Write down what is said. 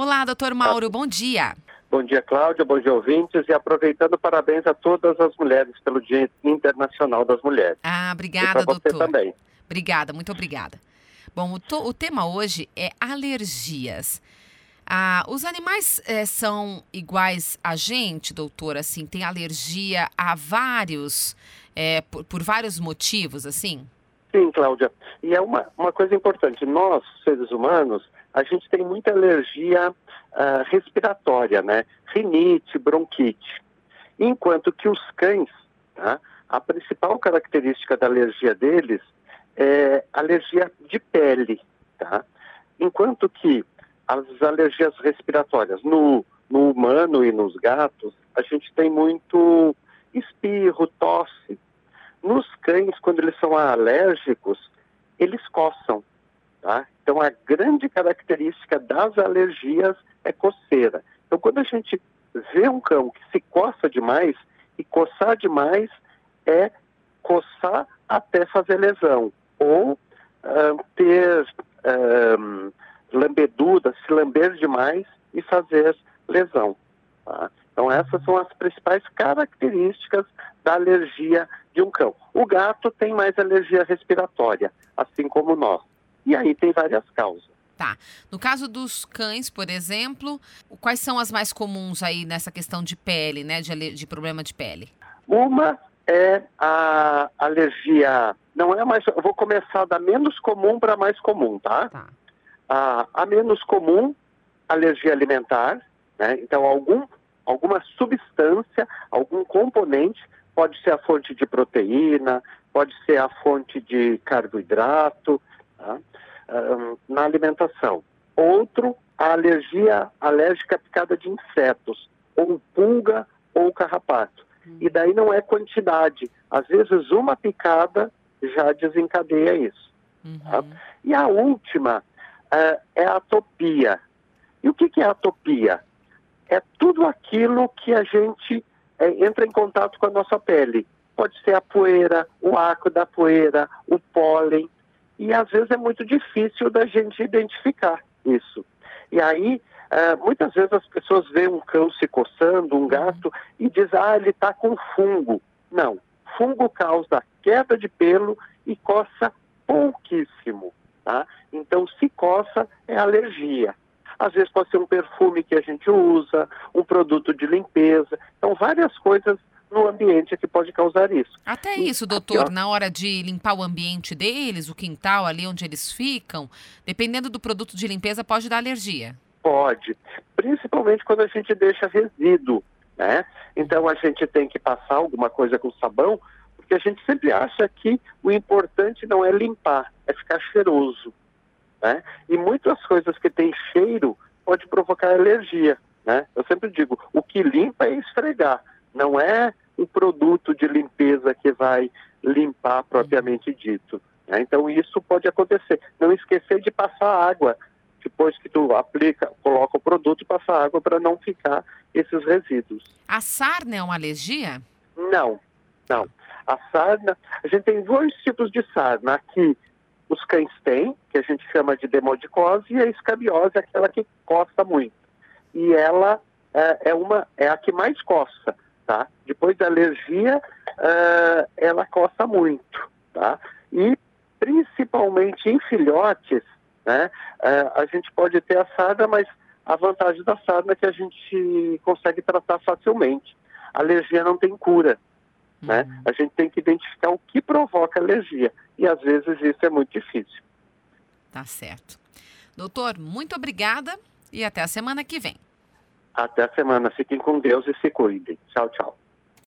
Olá, doutor Mauro, bom dia. Bom dia, Cláudia, bom dia, ouvintes. E aproveitando, parabéns a todas as mulheres pelo Dia Internacional das Mulheres. Ah, obrigada, e você doutor. também. Obrigada, muito obrigada. Bom, o, to, o tema hoje é alergias. Ah, os animais é, são iguais a gente, doutor? Assim, tem alergia a vários, é, por, por, vários motivos, assim? Sim, Cláudia. E é uma, uma coisa importante. Nós, seres humanos, a gente tem muita alergia uh, respiratória, né? Rinite, bronquite. Enquanto que os cães, tá? a principal característica da alergia deles é alergia de pele, tá? Enquanto que as alergias respiratórias no, no humano e nos gatos, a gente tem muito espirro, tosse. Nos cães, quando eles são alérgicos, eles coçam. Tá? Então, a grande característica das alergias é coceira. Então, quando a gente vê um cão que se coça demais, e coçar demais é coçar até fazer lesão, ou uh, ter uh, lambeduda, se lamber demais e fazer lesão. Tá? Então, essas são as principais características da alergia de um cão. O gato tem mais alergia respiratória, assim como nós. E aí tem várias causas. Tá. No caso dos cães, por exemplo, quais são as mais comuns aí nessa questão de pele, né? De, de problema de pele? Uma é a alergia. Não é mais. Eu vou começar da menos comum para mais comum, tá? Tá. A, a menos comum, alergia alimentar, né? Então, algum, alguma substância, algum componente, pode ser a fonte de proteína, pode ser a fonte de carboidrato, tá? Na alimentação. Outro, a alergia alérgica à picada de insetos, ou pulga ou carrapato. E daí não é quantidade. Às vezes uma picada já desencadeia isso. Uhum. Tá? E a última uh, é a atopia. E o que, que é atopia? É tudo aquilo que a gente é, entra em contato com a nossa pele. Pode ser a poeira, o arco da poeira, o pólen, e às vezes é muito difícil da gente identificar isso. E aí, uh, muitas vezes as pessoas veem um cão se coçando, um gato, e dizem, ah, ele está com fungo. Não, fungo causa queda de pelo e coça pouquíssimo. Tá? Então, se coça, é alergia. Às vezes pode ser um perfume que a gente usa, um produto de limpeza. Então, várias coisas no ambiente que pode causar isso. Até isso, doutor, aqui, na hora de limpar o ambiente deles, o quintal ali onde eles ficam, dependendo do produto de limpeza, pode dar alergia. Pode, principalmente quando a gente deixa resíduo, né? Então a gente tem que passar alguma coisa com sabão, porque a gente sempre acha que o importante não é limpar, é ficar cheiroso, né? E muitas coisas que têm cheiro pode provocar alergia, né? Eu sempre digo, o que limpa é esfregar não é o produto de limpeza que vai limpar propriamente dito. Né? Então isso pode acontecer. Não esquecer de passar água depois que tu aplica, coloca o produto e passa água para não ficar esses resíduos. A sarna é uma alergia? Não, não. A sarna, a gente tem dois tipos de sarna. Aqui os cães têm, que a gente chama de demodicose, e a escabiose, aquela que coça muito. E ela é, é uma é a que mais coça tá? Depois da alergia, uh, ela coça muito, tá? E principalmente em filhotes, né? Uh, a gente pode ter a sarna, mas a vantagem da sarna é que a gente consegue tratar facilmente. A alergia não tem cura, né? uhum. né? A gente tem que identificar o que provoca alergia e às vezes isso é muito difícil. Tá certo. Doutor, muito obrigada e até a semana que vem. Até a semana. Fiquem com Deus e se cuidem. Tchau, tchau.